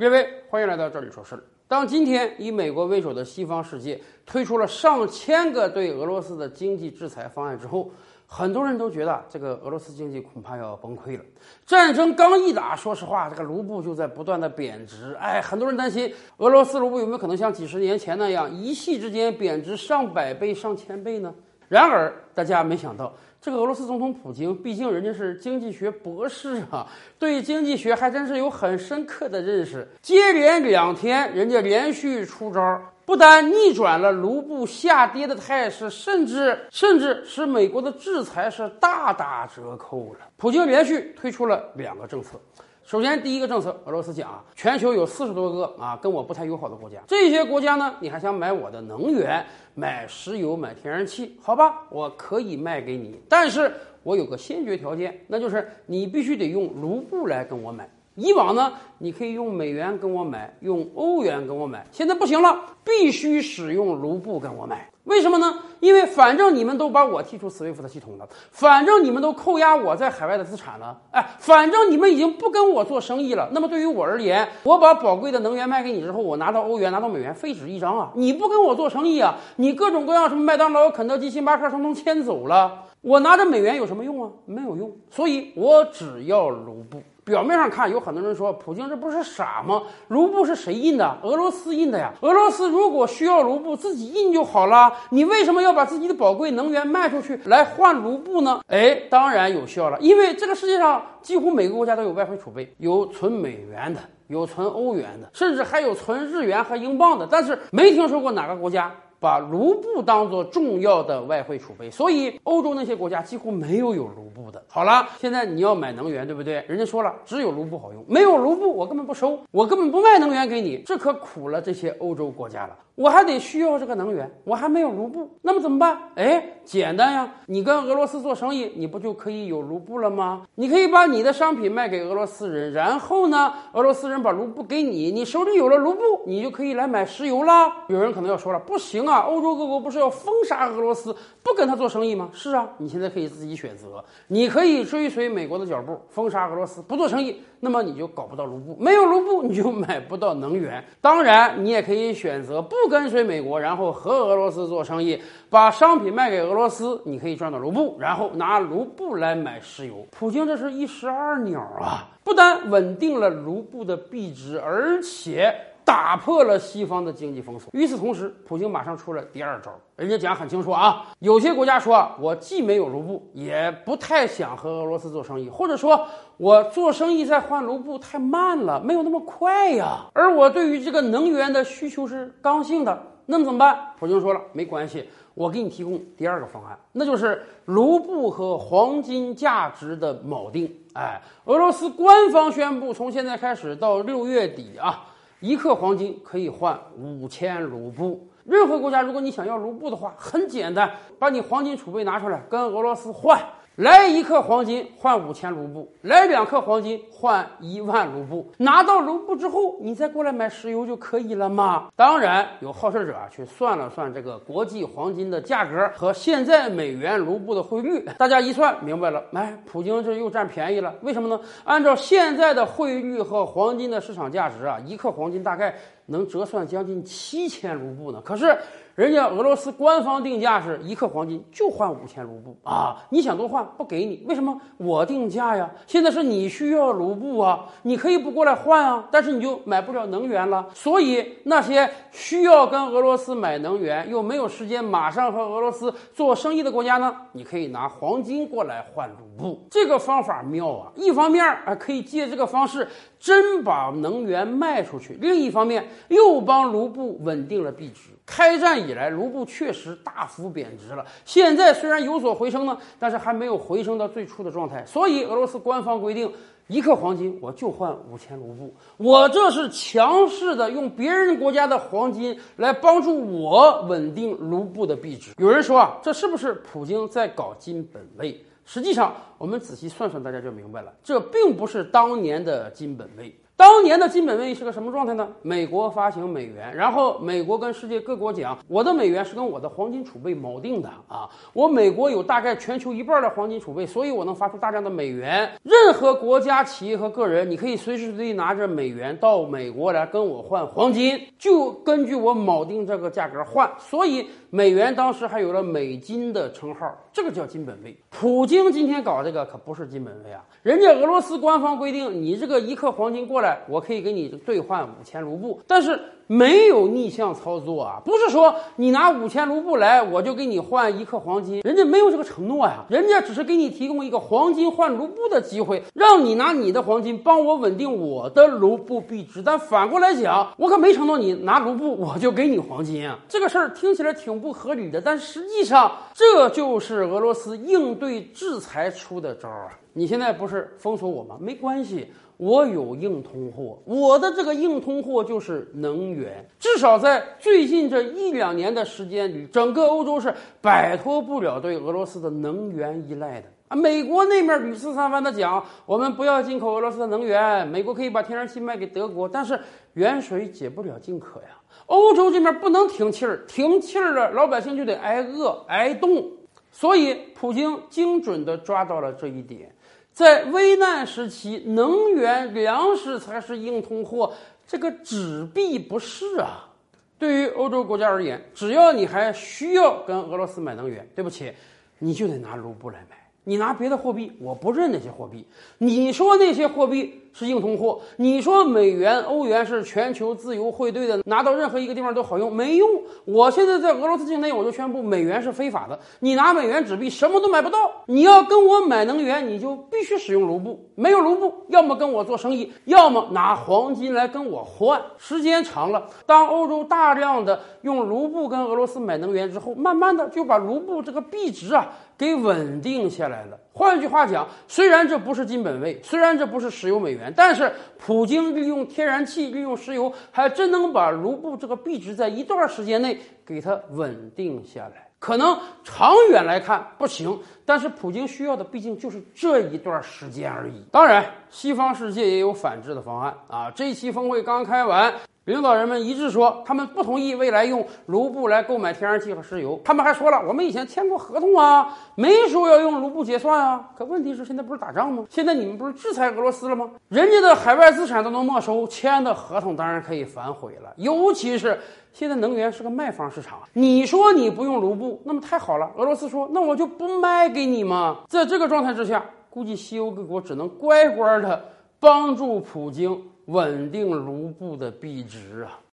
各位，欢迎来到这里说事儿。当今天以美国为首的西方世界推出了上千个对俄罗斯的经济制裁方案之后，很多人都觉得这个俄罗斯经济恐怕要崩溃了。战争刚一打，说实话，这个卢布就在不断的贬值。哎，很多人担心俄罗斯卢布有没有可能像几十年前那样，一夕之间贬值上百倍、上千倍呢？然而，大家没想到，这个俄罗斯总统普京，毕竟人家是经济学博士啊，对经济学还真是有很深刻的认识。接连两天，人家连续出招，不但逆转了卢布下跌的态势，甚至甚至使美国的制裁是大打折扣了。普京连续推出了两个政策。首先，第一个政策，俄罗斯讲啊，全球有四十多个啊跟我不太友好的国家，这些国家呢，你还想买我的能源，买石油，买天然气，好吧，我可以卖给你，但是我有个先决条件，那就是你必须得用卢布来跟我买。以往呢，你可以用美元跟我买，用欧元跟我买，现在不行了，必须使用卢布跟我买。为什么呢？因为反正你们都把我踢出 SWIFT 系统了，反正你们都扣押我在海外的资产了，哎，反正你们已经不跟我做生意了。那么对于我而言，我把宝贵的能源卖给你之后，我拿到欧元、拿到美元，废纸一张啊！你不跟我做生意啊？你各种各样什么麦当劳、肯德基、星巴克通通迁走了，我拿着美元有什么用啊？没有用，所以我只要卢布。表面上看，有很多人说普京这不是傻吗？卢布是谁印的？俄罗斯印的呀。俄罗斯如果需要卢布，自己印就好了。你为什么要把自己的宝贵能源卖出去来换卢布呢？哎，当然有效了，因为这个世界上几乎每个国家都有外汇储备，有存美元的，有存欧元的，甚至还有存日元和英镑的。但是没听说过哪个国家。把卢布当做重要的外汇储备，所以欧洲那些国家几乎没有有卢布的。好了，现在你要买能源，对不对？人家说了，只有卢布好用，没有卢布我根本不收，我根本不卖能源给你，这可苦了这些欧洲国家了。我还得需要这个能源，我还没有卢布，那么怎么办？哎，简单呀，你跟俄罗斯做生意，你不就可以有卢布了吗？你可以把你的商品卖给俄罗斯人，然后呢，俄罗斯人把卢布给你，你手里有了卢布，你就可以来买石油啦。有人可能要说了，不行啊，欧洲各国不是要封杀俄罗斯，不跟他做生意吗？是啊，你现在可以自己选择，你可以追随美国的脚步，封杀俄罗斯，不做生意，那么你就搞不到卢布，没有卢布你就买不到能源。当然，你也可以选择不。跟随美国，然后和俄罗斯做生意，把商品卖给俄罗斯，你可以赚到卢布，然后拿卢布来买石油。普京这是一石二鸟啊！不但稳定了卢布的币值，而且打破了西方的经济封锁。与此同时，普京马上出了第二招，人家讲很清楚啊，有些国家说我既没有卢布，也不太想和俄罗斯做生意，或者说我做生意再换卢布太慢了，没有那么快呀。而我对于这个能源的需求是刚性的，那么怎么办？普京说了，没关系，我给你提供第二个方案，那就是卢布和黄金价值的锚定。哎，俄罗斯官方宣布，从现在开始到六月底啊。一克黄金可以换五千卢布。任何国家，如果你想要卢布的话，很简单，把你黄金储备拿出来，跟俄罗斯换。来一克黄金换五千卢布，来两克黄金换一万卢布。拿到卢布之后，你再过来买石油就可以了吗？当然，有好事者啊，去算了算这个国际黄金的价格和现在美元卢布的汇率，大家一算明白了，哎，普京这又占便宜了。为什么呢？按照现在的汇率和黄金的市场价值啊，一克黄金大概能折算将近七千卢布呢。可是。人家俄罗斯官方定价是一克黄金就换五千卢布啊！你想多换不给你？为什么我定价呀？现在是你需要卢布啊，你可以不过来换啊，但是你就买不了能源了。所以那些需要跟俄罗斯买能源又没有时间马上和俄罗斯做生意的国家呢，你可以拿黄金过来换卢布。这个方法妙啊！一方面啊，可以借这个方式真把能源卖出去；另一方面又帮卢布稳定了币值。开战以来，卢布确实大幅贬值了。现在虽然有所回升呢，但是还没有回升到最初的状态。所以，俄罗斯官方规定，一克黄金我就换五千卢布。我这是强势的用别人国家的黄金来帮助我稳定卢布的币值。有人说啊，这是不是普京在搞金本位？实际上，我们仔细算算，大家就明白了，这并不是当年的金本位。当年的金本位是个什么状态呢？美国发行美元，然后美国跟世界各国讲，我的美元是跟我的黄金储备锚定的啊，我美国有大概全球一半的黄金储备，所以我能发出大量的美元。任何国家、企业和个人，你可以随时随地拿着美元到美国来跟我换黄金，就根据我锚定这个价格换。所以美元当时还有了美金的称号，这个叫金本位。普京今天搞这个可不是金本位啊，人家俄罗斯官方规定，你这个一克黄金过来，我可以给你兑换五千卢布，但是没有逆向操作啊，不是说你拿五千卢布来，我就给你换一克黄金，人家没有这个承诺呀，人家只是给你提供一个黄金换卢布的机会，让你拿你的黄金帮我稳定我的卢布币值，但反过来讲，我可没承诺你拿卢布我就给你黄金啊，这个事儿听起来挺不合理的，但实际上这就是俄罗斯应对。制裁出的招啊！你现在不是封锁我吗？没关系，我有硬通货。我的这个硬通货就是能源。至少在最近这一两年的时间里，整个欧洲是摆脱不了对俄罗斯的能源依赖的啊！美国那面屡次三番的讲，我们不要进口俄罗斯的能源，美国可以把天然气卖给德国，但是远水解不了近渴呀。欧洲这边不能停气儿，停气儿了，老百姓就得挨饿挨冻。所以，普京精准地抓到了这一点，在危难时期，能源、粮食才是硬通货，这个纸币不是啊。对于欧洲国家而言，只要你还需要跟俄罗斯买能源，对不起，你就得拿卢布来买。你拿别的货币，我不认那些货币。你说那些货币是硬通货，你说美元、欧元是全球自由汇兑的，拿到任何一个地方都好用，没用。我现在在俄罗斯境内，我就宣布美元是非法的。你拿美元纸币什么都买不到。你要跟我买能源，你就必须使用卢布。没有卢布，要么跟我做生意，要么拿黄金来跟我换。时间长了，当欧洲大量的用卢布跟俄罗斯买能源之后，慢慢的就把卢布这个币值啊。给稳定下来了。换句话讲，虽然这不是金本位，虽然这不是石油美元，但是普京利用天然气、利用石油，还真能把卢布这个币值在一段时间内给它稳定下来。可能长远来看不行，但是普京需要的毕竟就是这一段时间而已。当然，西方世界也有反制的方案啊。这一期峰会刚开完。领导人们一致说，他们不同意未来用卢布来购买天然气和石油。他们还说了，我们以前签过合同啊，没说要用卢布结算啊。可问题是，现在不是打仗吗？现在你们不是制裁俄罗斯了吗？人家的海外资产都能没收，签的合同当然可以反悔了。尤其是现在能源是个卖方市场，你说你不用卢布，那么太好了。俄罗斯说，那我就不卖给你嘛？在这个状态之下，估计西欧各国只能乖乖的帮助普京。稳定卢布的币值啊。